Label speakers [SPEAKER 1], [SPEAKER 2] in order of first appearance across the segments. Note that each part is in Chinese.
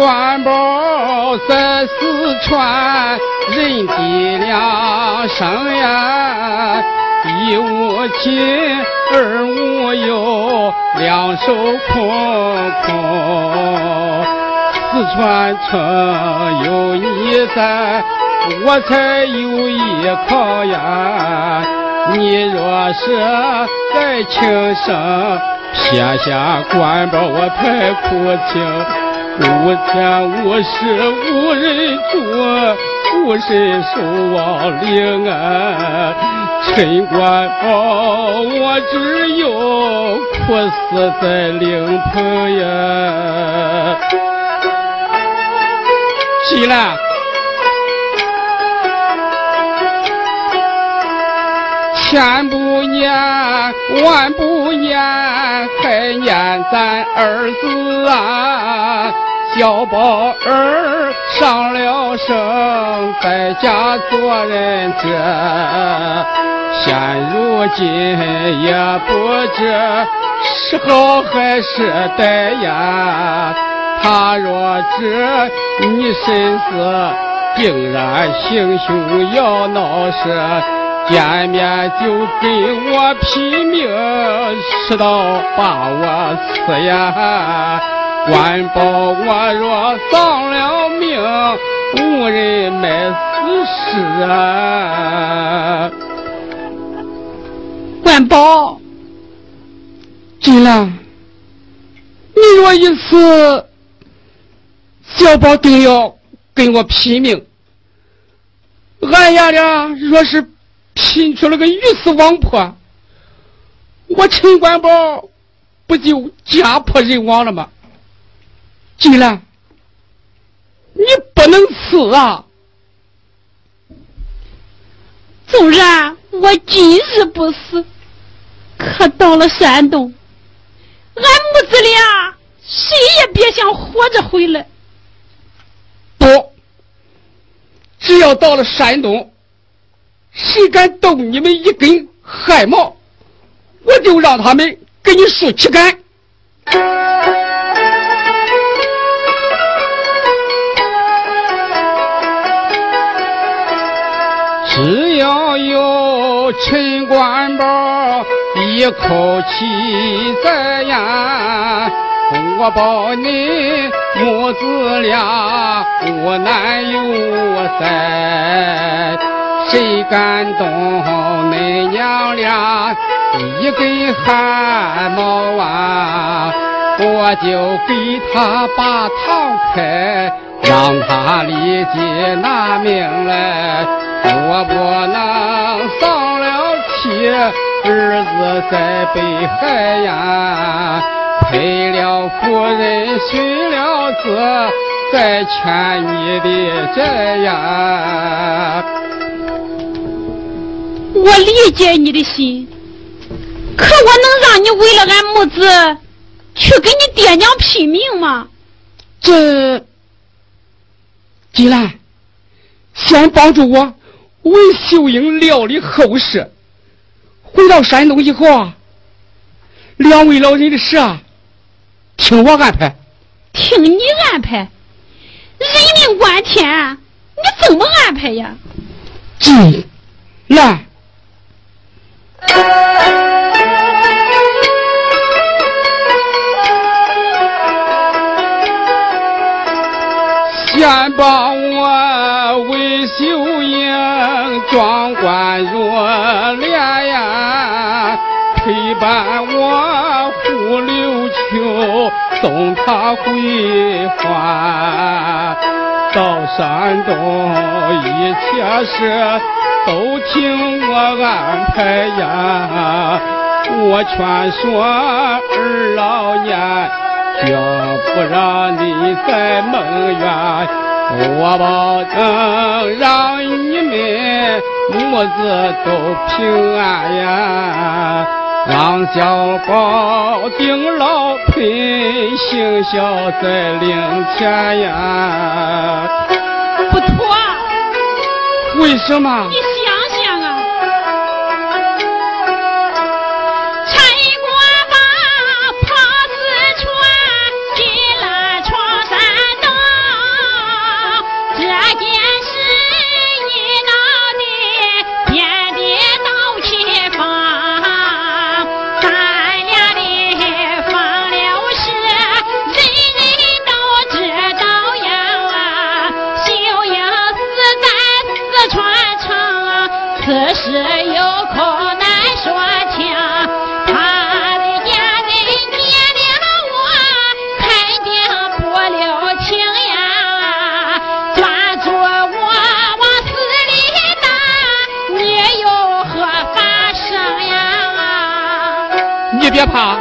[SPEAKER 1] 官宝在四川人地两生呀，一无亲，二无友，两手空空。四川城有你在，我才有依靠呀。你若是再轻生，撇下官宝我太苦情。无天无时无人助，无神守望灵啊！陈官宝，我只有苦死在灵棚呀！起来，千不念，万不念，还念咱儿子啊！小宝儿上了生，在家做人者，现如今也不知是好还是歹呀。他若知你身死，定然行凶要闹事，见面就给我拼命，持刀把我刺呀！官保我若丧了命，无人埋死尸啊！
[SPEAKER 2] 官保，
[SPEAKER 1] 金兰，你若一死，小宝定要跟我拼命。俺爷俩若是拼出了个鱼死网破，我陈官宝不就家破人亡了吗？金兰，你不能死啊！
[SPEAKER 2] 纵然我今日不死，可到了山东，俺母子俩谁也别想活着回来。
[SPEAKER 1] 不，只要到了山东，谁敢动你们一根汗毛，我就让他们给你竖旗杆。陈官宝一口气在呀，我保你母子俩无难有灾。谁敢动恁娘俩一根汗毛啊，我就给他把堂开，让他立即拿命来。我不能丧妻，儿子在北海呀，赔了夫人，寻了子，再欠你的债呀。
[SPEAKER 2] 我理解你的心，可我能让你为了俺母子去跟你爹娘拼命吗？
[SPEAKER 1] 这，金兰，先帮助我。为秀英料理后事，回到山东以后啊，两位老人的事啊，听我安排。
[SPEAKER 2] 听你安排，人命关天，你怎么安排呀？
[SPEAKER 1] 进来。先把我为秀英装冠入殓呀，陪伴我护柳秋，送他回还。到山东一切事都听我安排呀，我劝说二老年。绝不让你再梦圆，我保证让你们母子都平安呀，让小宝顶老盆，行孝在灵前呀。
[SPEAKER 2] 不妥，
[SPEAKER 1] 为什么？
[SPEAKER 2] 事
[SPEAKER 1] 别怕，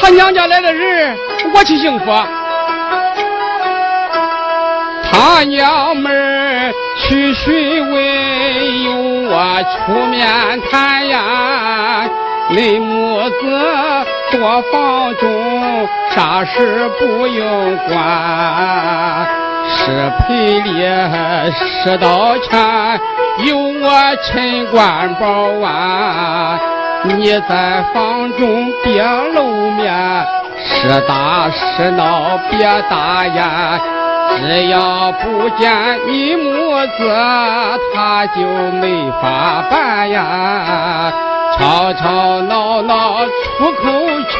[SPEAKER 1] 他娘家来的人，我去应付。他娘们儿去询问，由我出面谈呀。恁母子多房中，啥事不用管。是赔礼是道歉，由我陈官保啊。你在房中别露面，是打是闹别打呀。只要不见你母子，他就没法办呀。吵吵闹闹出口气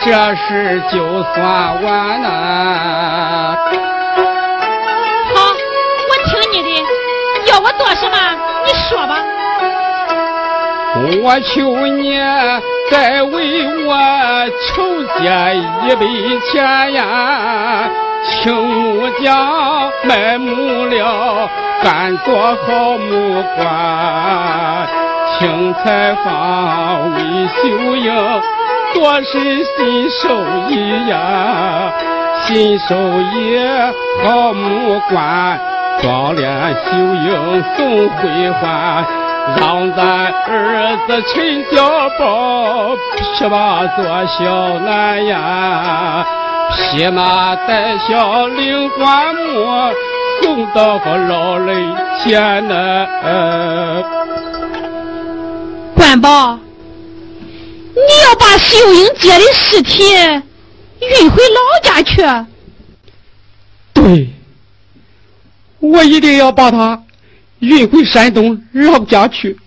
[SPEAKER 1] 这事就算完呐。
[SPEAKER 2] 好，我听你的，要我做什么，你说吧。
[SPEAKER 1] 我求你再为我筹借一笔钱呀。请木匠买木料，干做好木棺。请裁缝为绣英，多是新手艺呀。新手艺好木棺，装殓绣英送回还。让咱儿子陈小宝骑马做小男呀。骑马带小领棺木，送到个老人前呢。
[SPEAKER 2] 关宝，你要把秀英姐的尸体运回老家去？
[SPEAKER 1] 对，我一定要把她运回山东老家去，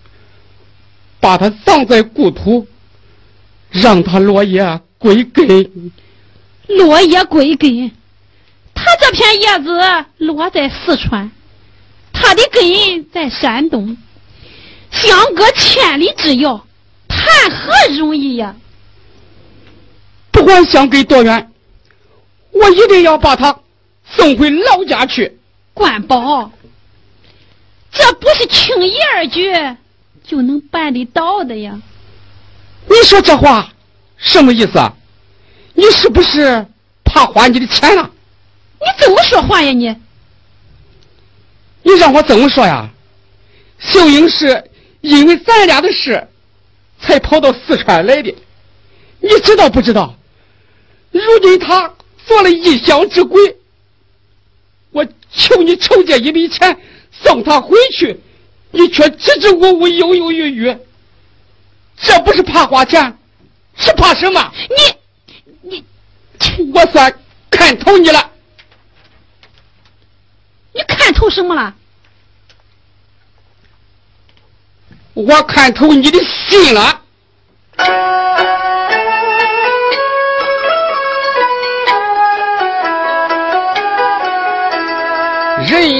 [SPEAKER 1] 把他葬在故土，让他落叶归根。
[SPEAKER 2] 落叶归根，他这片叶子落在四川，他的根在山东，相隔千里之遥，谈何容易呀！
[SPEAKER 1] 不管相隔多远，我一定要把他送回老家去。
[SPEAKER 2] 关宝，这不是轻易而举就能办得到的呀！
[SPEAKER 1] 你说这话什么意思啊？你是不是怕花你的钱了？
[SPEAKER 2] 你怎么说话呀你？
[SPEAKER 1] 你让我怎么说呀？秀英是因为咱俩的事，才跑到四川来的，你知道不知道？如今他做了异乡之鬼，我求你筹借一笔钱送他回去，你却支支吾吾、犹犹豫豫，这不是怕花钱，是怕什么？
[SPEAKER 2] 你你。
[SPEAKER 1] 我算看透你了，
[SPEAKER 2] 你看透什么了？
[SPEAKER 1] 我看透你的心了。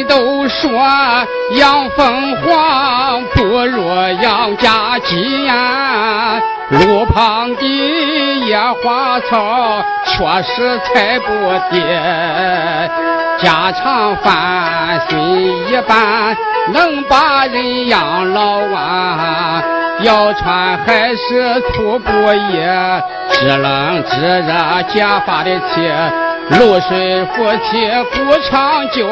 [SPEAKER 1] 都说养凤凰不如养家鸡呀，路旁的野花草确实踩不跌，家常饭心一般能把人养老啊，要穿还是粗布衣，知冷知热结发的气。露水夫妻不长久，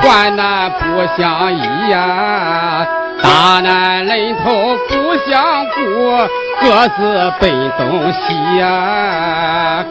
[SPEAKER 1] 患难不相依呀。大难临头不相顾，各自奔东西呀。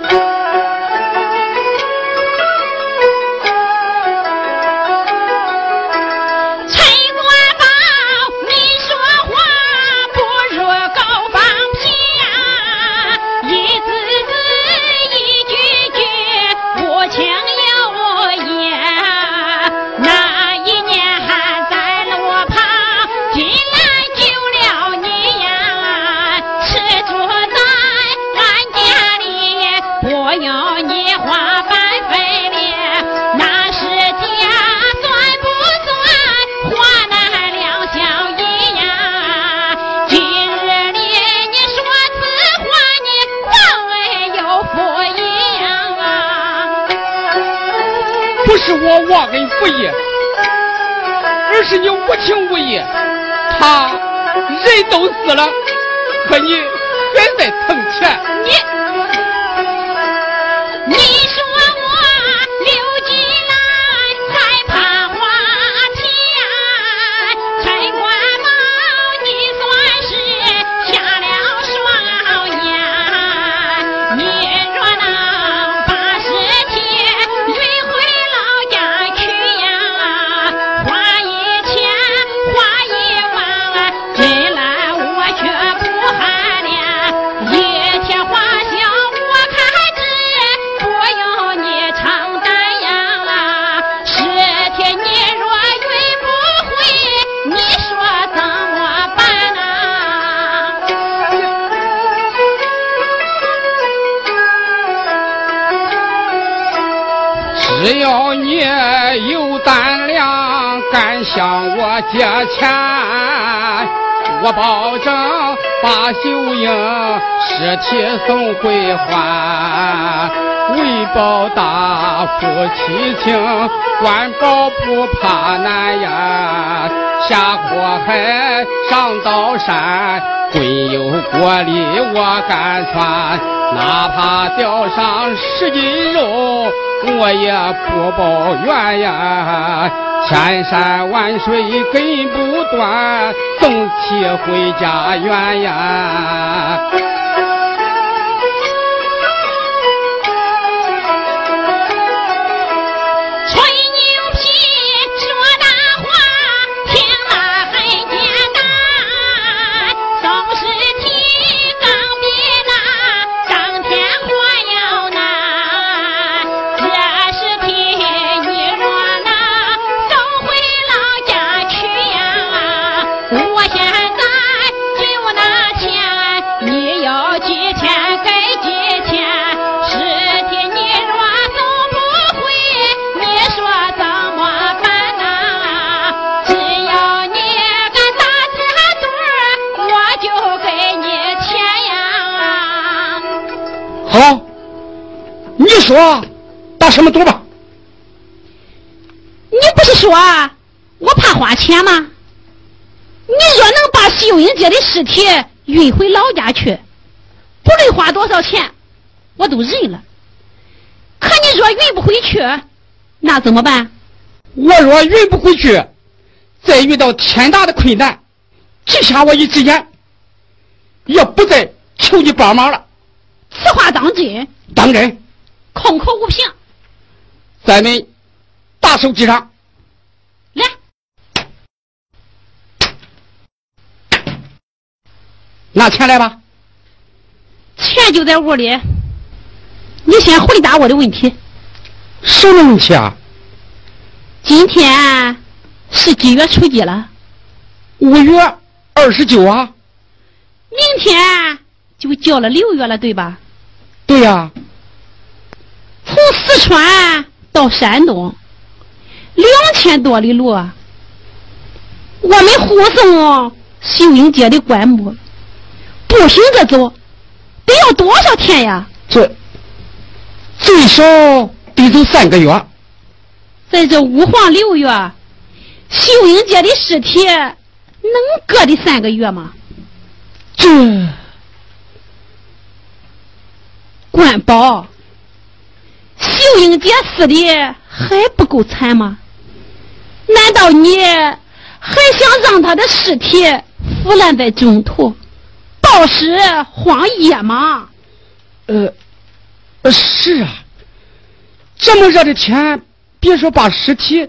[SPEAKER 1] 忘恩负义，而是你无情无义。他人都死了，可你还在疼向我借钱，我保证把秀英尸体送回还。为报答夫妻情，官保不怕难呀。下火海上刀山，滚油锅里我敢穿。哪怕掉上十斤肉，我也不抱怨呀。千山万水根不断，送起回家园呀。说，打什么赌吧？
[SPEAKER 2] 你不是说我怕花钱吗？你若能把秀英姐的尸体运回老家去，不论花多少钱，我都认了。可你若运不回去，那怎么办？
[SPEAKER 1] 我若运不回去，再遇到天大的困难，只下我一只眼，也不再求你帮忙了。
[SPEAKER 2] 此话当真？
[SPEAKER 1] 当真。
[SPEAKER 2] 空口无凭，
[SPEAKER 1] 咱们大手机上
[SPEAKER 2] 来，
[SPEAKER 1] 拿钱来吧。
[SPEAKER 2] 钱就在屋里，你先回答我的问题。
[SPEAKER 1] 什么问题啊？
[SPEAKER 2] 今天是几月初几了？
[SPEAKER 1] 五月二十九啊。
[SPEAKER 2] 明天就交了六月了，对吧？
[SPEAKER 1] 对呀。
[SPEAKER 2] 从四川到山东，两千多里路，我们护送秀英姐的棺木，步行着走，得要多少天呀？
[SPEAKER 1] 这最少得走三个月。
[SPEAKER 2] 在这五黄六月，秀英姐的尸体能搁的三个月吗？
[SPEAKER 1] 这
[SPEAKER 2] 官保。秀英姐死的还不够惨吗？难道你还想让她的尸体腐烂在中途，暴尸荒野吗？
[SPEAKER 1] 呃，是啊。这么热的天，别说把尸体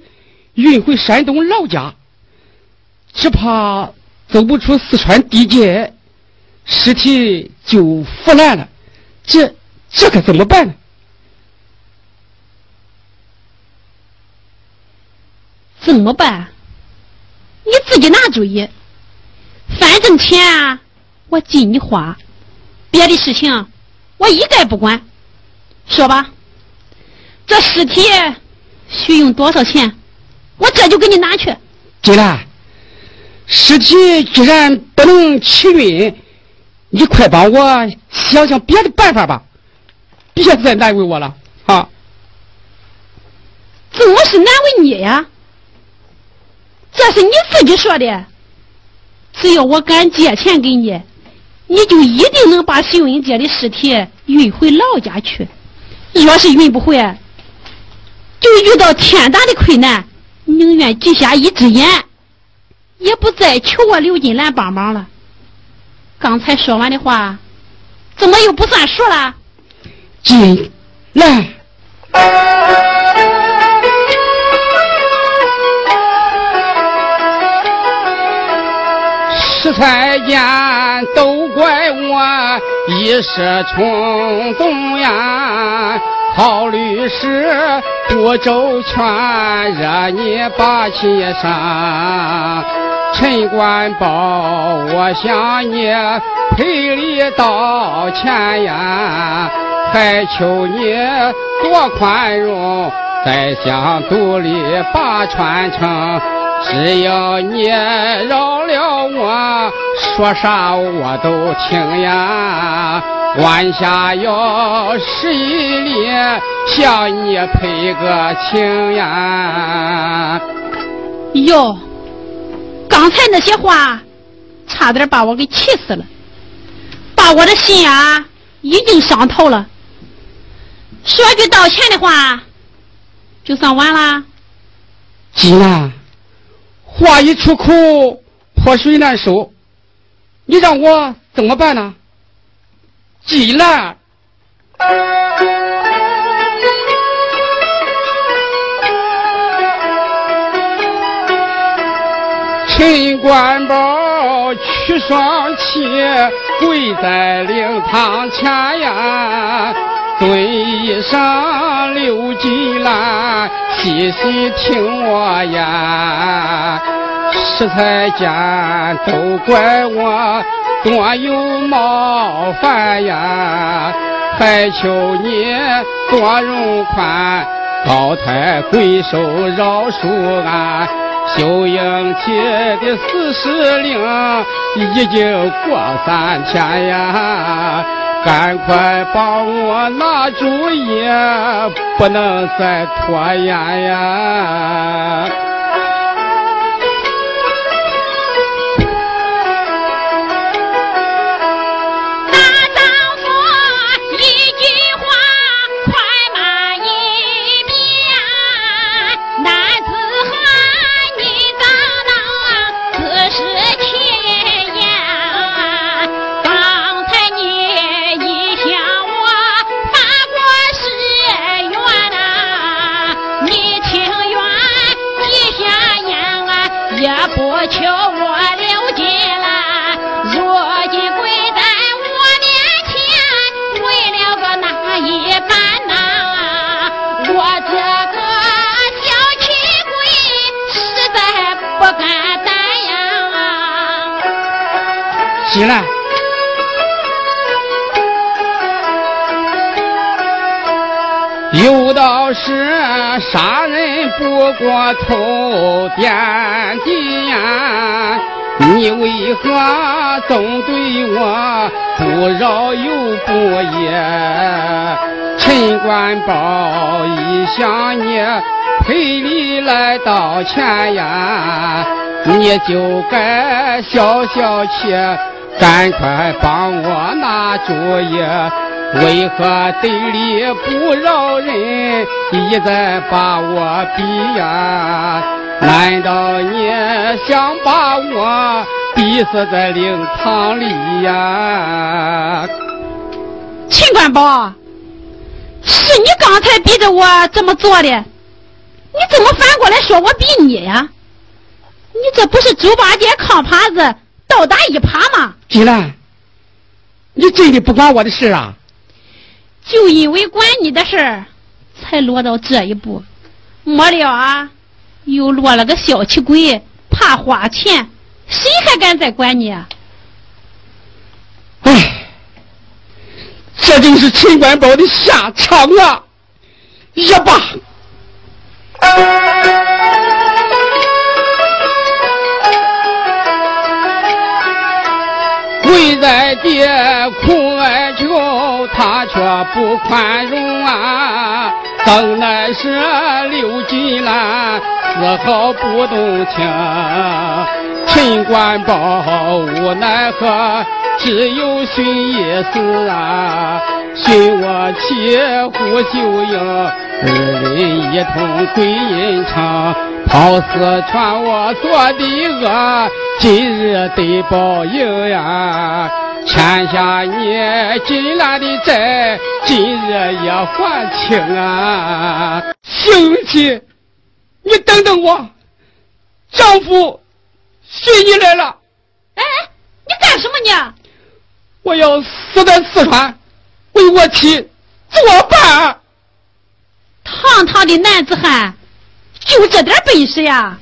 [SPEAKER 1] 运回山东老家，只怕走不出四川地界，尸体就腐烂了。这这可怎么办呢？
[SPEAKER 2] 怎么办？你自己拿主意。反正钱我尽你花，别的事情我一概不管。说吧，这尸体需用多少钱？我这就给你拿去。
[SPEAKER 1] 金兰，尸体既然不能起运，你快帮我想想别的办法吧，别再难为我了啊！
[SPEAKER 2] 怎么是难为你呀？这是你自己说的。只要我敢借钱给你，你就一定能把秀英姐的尸体运回老家去。若是运不回，就遇到天大的困难，宁愿挤瞎一只眼，也不再求我刘金兰帮忙了。刚才说完的话，怎么又不算数了？
[SPEAKER 1] 金兰。吃菜间都怪我一时冲动呀，考虑时不周全，惹你把气生。陈官保，我向你赔礼道歉呀，还求你多宽容，再想独立把传承。只要你饶了我，说啥我都听呀。晚下要十一里，向你赔个情呀。
[SPEAKER 2] 哟，刚才那些话，差点把我给气死了，把我的心啊已经伤透了。说句道歉的话，就算完了。
[SPEAKER 1] 济南。话一出口，泼水难收。你让我怎么办呢？济南，陈官宝屈双膝，跪在灵堂前呀，尊一声刘金兰。细细听我呀，食材间都怪我多有冒犯呀，还求你多容宽，高抬贵手饶恕俺。秀英姐的死尸令已经过三天呀。赶快帮我拿主意，不能再拖延呀！官保一想你赔礼来道歉呀，你就该消消气。赶快帮我拿主意，为何对理不饶人，一再把我逼呀？难道你想把我逼死在灵堂里呀？
[SPEAKER 2] 秦官宝，你刚才逼着我这么做的，你怎么反过来说我逼你呀？你这不是猪八戒扛耙子？倒打一耙吗？
[SPEAKER 1] 金兰，你真的不管我的事啊？
[SPEAKER 2] 就因为管你的事才落到这一步。没了啊，又落了个小气鬼，怕花钱，谁还敢再管你？
[SPEAKER 1] 唉，这就是秦官宝的下场啊！也罢。跪在地哭哀求，他却不宽容啊！怎奈是刘金兰丝毫不动情，陈官宝无奈何，只有寻一死啊！寻我妻胡秀英，二人一同归阴城，跑四川我做的恶，今日得报应呀！欠下你金兰的债，今日也还清啊！
[SPEAKER 3] 秀英妻，你等等我，丈夫寻你来了。
[SPEAKER 2] 哎，你干什么呢？
[SPEAKER 3] 我要死在四川，为我妻作伴。
[SPEAKER 2] 堂堂的男子汉，就这点本事呀！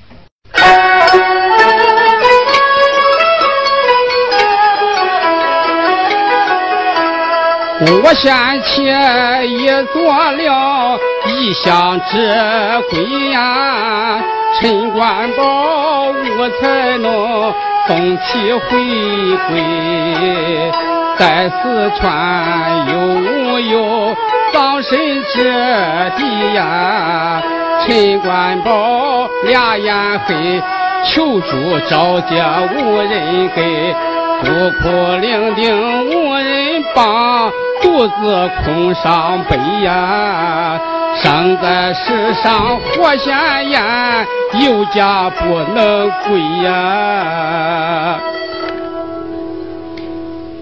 [SPEAKER 1] 我先前也做了一乡之鬼呀，陈官宝无才能送其回归，在四川有无有葬身之地呀。陈官宝俩眼黑，求助招接无人给，孤苦伶仃无人帮。独自空伤悲呀，生在世上活闲言，有家不能归呀。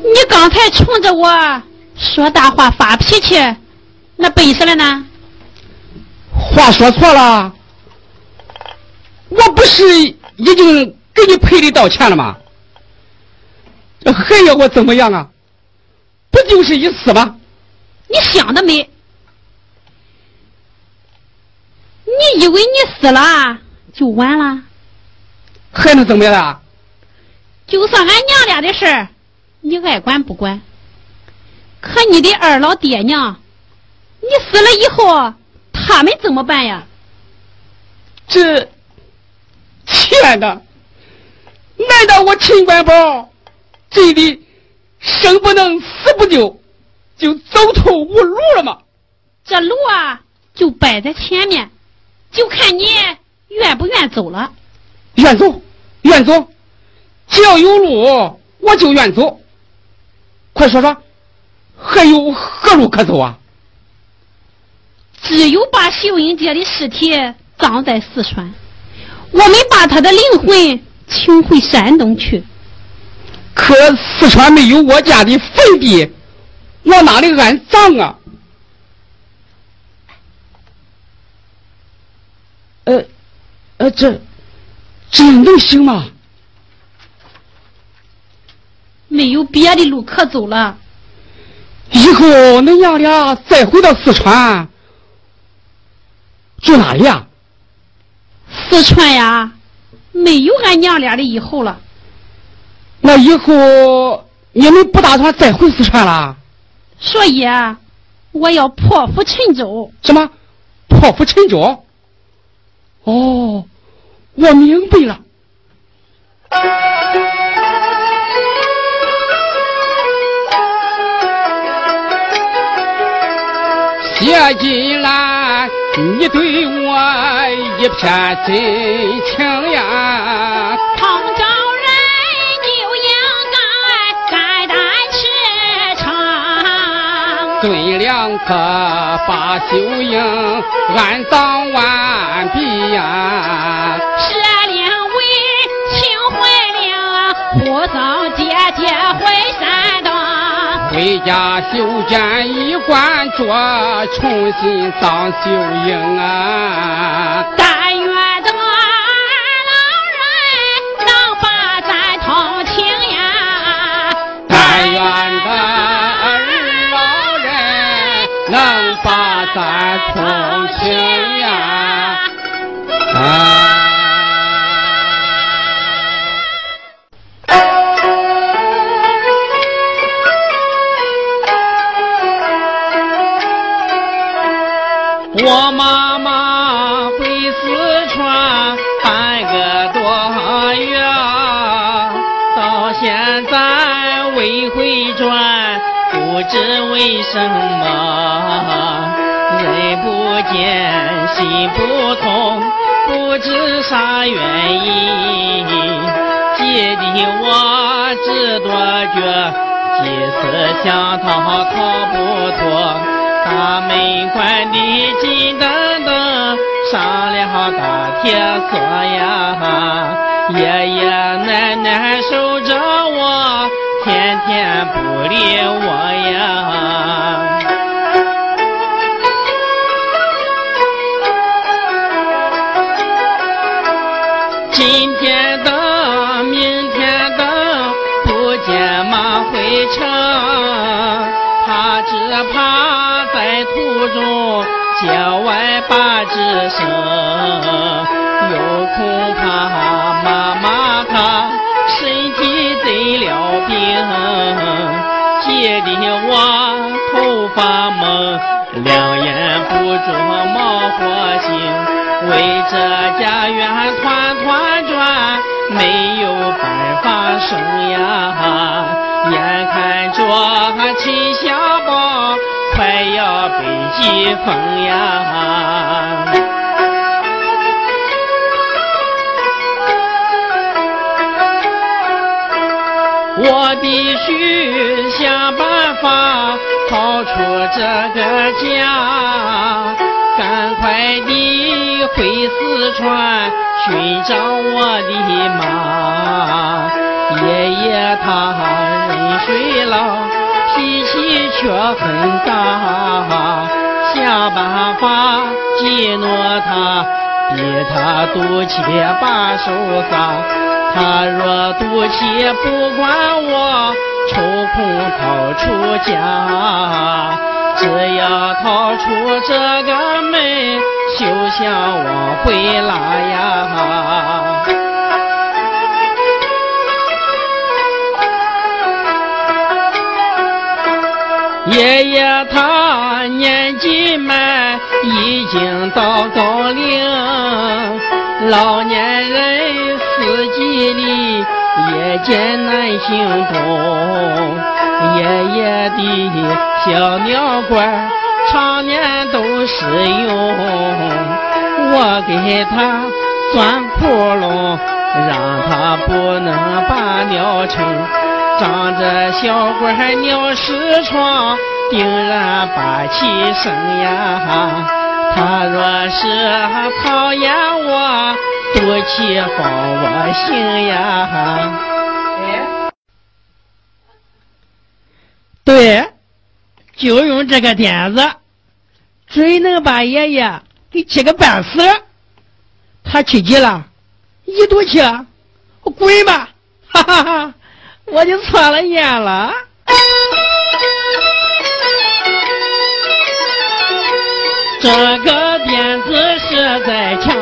[SPEAKER 2] 你刚才冲着我说大话发脾气，那本事了呢？
[SPEAKER 3] 话说错了，我不是已经给你赔礼道歉了吗？还要我怎么样啊？不就是一死吗？
[SPEAKER 2] 你想得美！你以为你死了就完了？
[SPEAKER 3] 还能怎么样啊？
[SPEAKER 2] 就算俺娘俩的事儿，你爱管不管？可你的二老爹娘，你死了以后，他们怎么办呀？
[SPEAKER 3] 这，亲爱的，难道我秦官宝真的？生不能，死不救，就走投无路了吗？
[SPEAKER 2] 这路啊，就摆在前面，就看你愿不愿走了。
[SPEAKER 3] 愿走，愿走，只要有路，我就愿走。快说说，还有何路可走啊？
[SPEAKER 2] 只有把秀英姐的尸体葬在四川，我们把她的灵魂请回山东去。
[SPEAKER 3] 可四川没有我家的坟地，我哪里安葬啊？呃，呃，这这能行吗？
[SPEAKER 2] 没有别的路可走了。
[SPEAKER 3] 以后恁娘俩再回到四川，住哪里呀？
[SPEAKER 2] 四川呀，没有俺娘俩的以后了。
[SPEAKER 3] 那以后你们不打算再回四川了？
[SPEAKER 2] 所以啊，我要破釜沉舟。
[SPEAKER 3] 什么？破釜沉舟？哦，我明白了。
[SPEAKER 1] 谢金兰，你对我一片真情呀。孙两可把秀英安葬完毕呀，
[SPEAKER 2] 舍灵为请回灵，护送姐姐回山东。
[SPEAKER 1] 回家修建一官桌，重新葬秀英啊。
[SPEAKER 2] 把咱同情呀！
[SPEAKER 1] 啊！
[SPEAKER 4] 我妈妈回四川半个多月，到现在未回转。不知为什么，心不痛，不知啥原因。急的我直多觉，几次想逃逃不脱，大门关的紧噔噔，上了大铁锁呀，爷爷奶奶守着我，天天不理我呀。今天等，明天等，不见马回城，他只怕在途中节外把枝生，又恐怕妈妈她身体得了病。急得我头发蒙，两眼不着冒火星，为这家园团团转，没有办法生呀！眼看着秦小宝快要被疾风呀！我必须想办法逃出这个家，赶快的回四川寻找我的妈。爷爷他人虽老，脾气却很大，想办法激怒他，逼他赌气把手撒。他若赌气不管我，抽空逃出家，只要逃出这个门，休想往回拉呀！爷爷他年纪迈，已经到高龄。老年人四季里也艰难行动，爷爷的小尿管常年都使用，我给他钻窟窿，让他不能把尿成，长着小管尿湿床，定然把气生呀。他若是讨厌我，赌气放我行呀。对，就用这个点子，准能把爷爷给气个半死。他气急了，一赌气，我滚吧！哈哈哈，我就错了眼了。这个点子实在强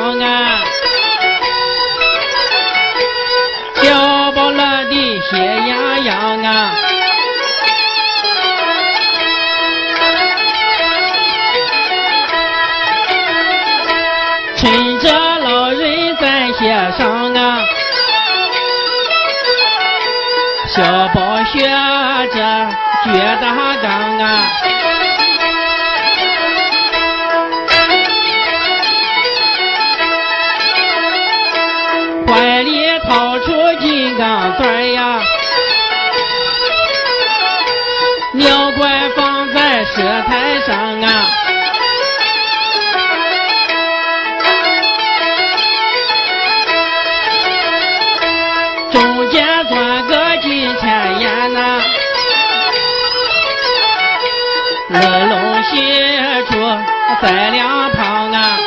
[SPEAKER 4] 在两旁啊。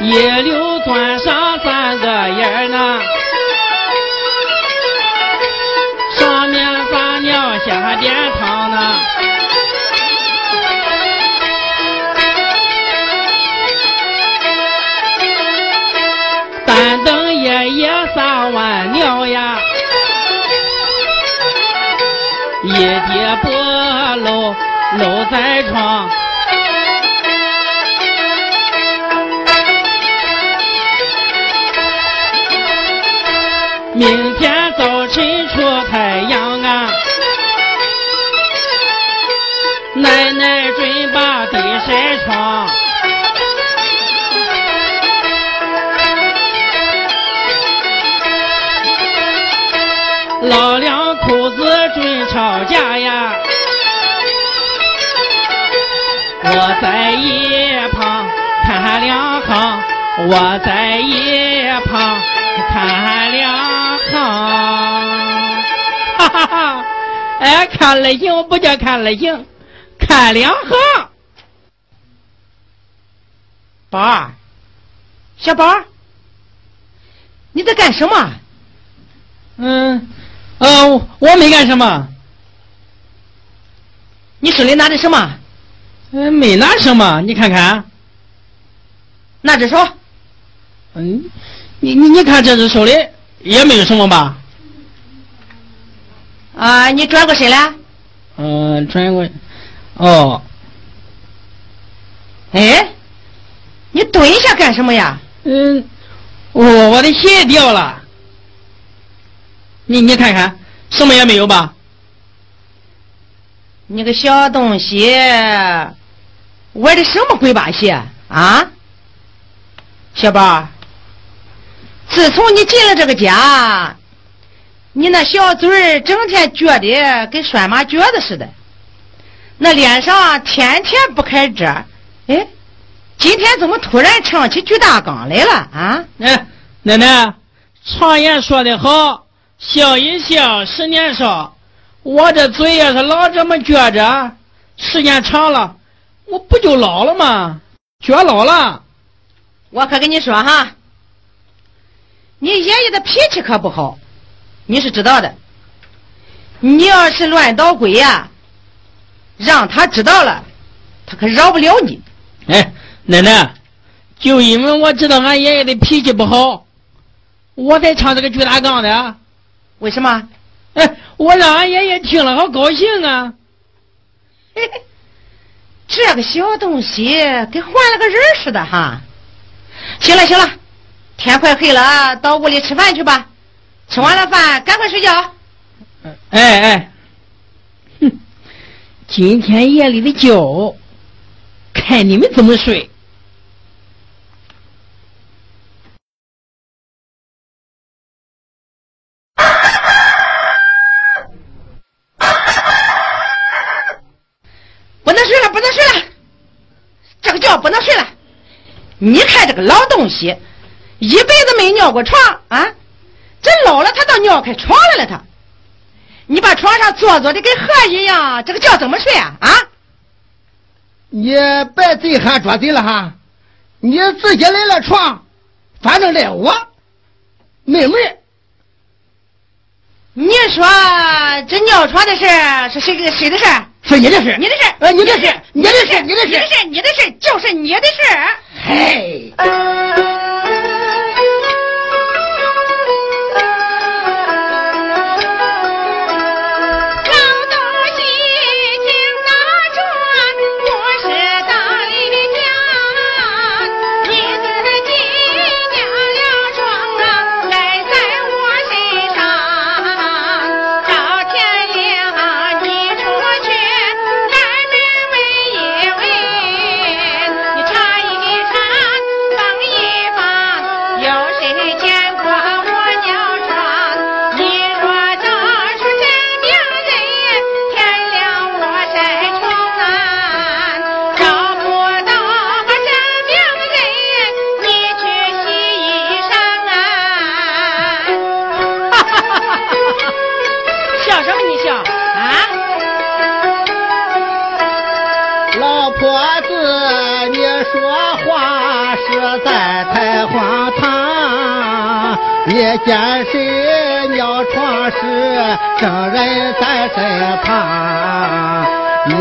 [SPEAKER 4] 也留筛窗。老两口子准吵架呀，我在一旁看两行，我在一旁看两行，哈哈哈！哎，看类型不叫看类型，看两行。
[SPEAKER 5] 宝儿，小宝儿，你在干什么？
[SPEAKER 4] 嗯。呃，我没干什么。
[SPEAKER 5] 你手里拿的什么？
[SPEAKER 4] 嗯，没拿什么。你看看，
[SPEAKER 5] 那只手。
[SPEAKER 4] 嗯，你你你看这只手里也没有什么吧？
[SPEAKER 5] 啊，你转过身来。
[SPEAKER 4] 嗯，转过。哦。
[SPEAKER 5] 哎，你蹲下干什么呀？
[SPEAKER 4] 嗯，我我的鞋掉了。你你看看，什么也没有吧？
[SPEAKER 5] 你个小东西，玩的什么鬼把戏啊？小宝，自从你进了这个家，你那小嘴儿整天撅的跟拴马撅子似的，那脸上天天不开褶。哎，今天怎么突然唱起举大纲来了啊？
[SPEAKER 4] 哎，奶奶，常言说得好。笑一笑，十年少。我这嘴要是老这么撅着，时间长了，我不就老了吗？撅老了。
[SPEAKER 5] 我可跟你说哈，你爷爷的脾气可不好，你是知道的。你要是乱捣鬼呀，让他知道了，他可饶不了你。
[SPEAKER 4] 哎，奶奶，就因为我知道俺爷爷的脾气不好，我才唱这个巨大纲的。
[SPEAKER 5] 为什么？
[SPEAKER 4] 哎，我让俺爷爷听了好高兴啊！
[SPEAKER 5] 嘿嘿，这个小东西跟换了个人似的哈。行了行了，天快黑了，到屋里吃饭去吧。吃完了饭，赶快睡觉。
[SPEAKER 4] 哎哎，哼，今天夜里的觉，看你们怎么睡。
[SPEAKER 5] 你看这个老东西，一辈子没尿过床啊！这老了，他倒尿开床来了。他，你把床上坐坐的跟河一样，这个觉怎么睡啊？啊！
[SPEAKER 6] 你别贼喊捉贼了哈！你自己来了床，反正赖我没门。
[SPEAKER 5] 你说这尿床的事是谁给谁的事
[SPEAKER 6] 是你的事，
[SPEAKER 5] 你的事，
[SPEAKER 6] 呃，你的事，
[SPEAKER 5] 你的事，你的事，你的事，你的事，就是你的事。
[SPEAKER 6] 嘿。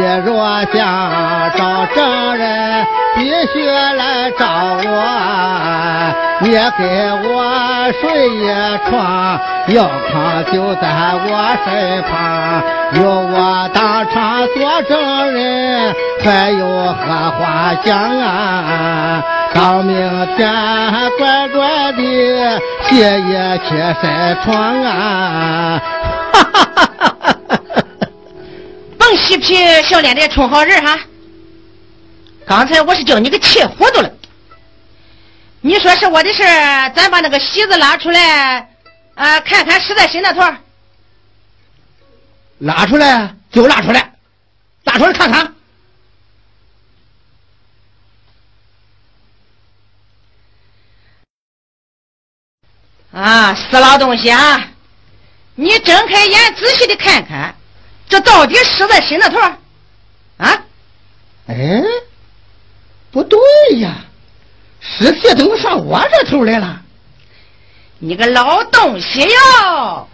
[SPEAKER 6] 你若想找证人，必须来找我。你给我睡一床，尿床就在我身旁。有我当场做证人，还有何话讲啊？到明天乖乖的歇一起晒床啊！
[SPEAKER 5] 嬉皮笑脸的充好人哈！刚才我是叫你给气糊涂了。你说是我的事咱把那个席子拉出来，啊，看看实在谁那头。
[SPEAKER 6] 拉出来就拉出来，拉出来看看。
[SPEAKER 5] 啊，死老东西啊！你睁开眼，仔细的看看，这到底是在谁那头？啊？
[SPEAKER 6] 哎，不对呀，尸体怎么上我这头来了？
[SPEAKER 5] 你个老东西哟！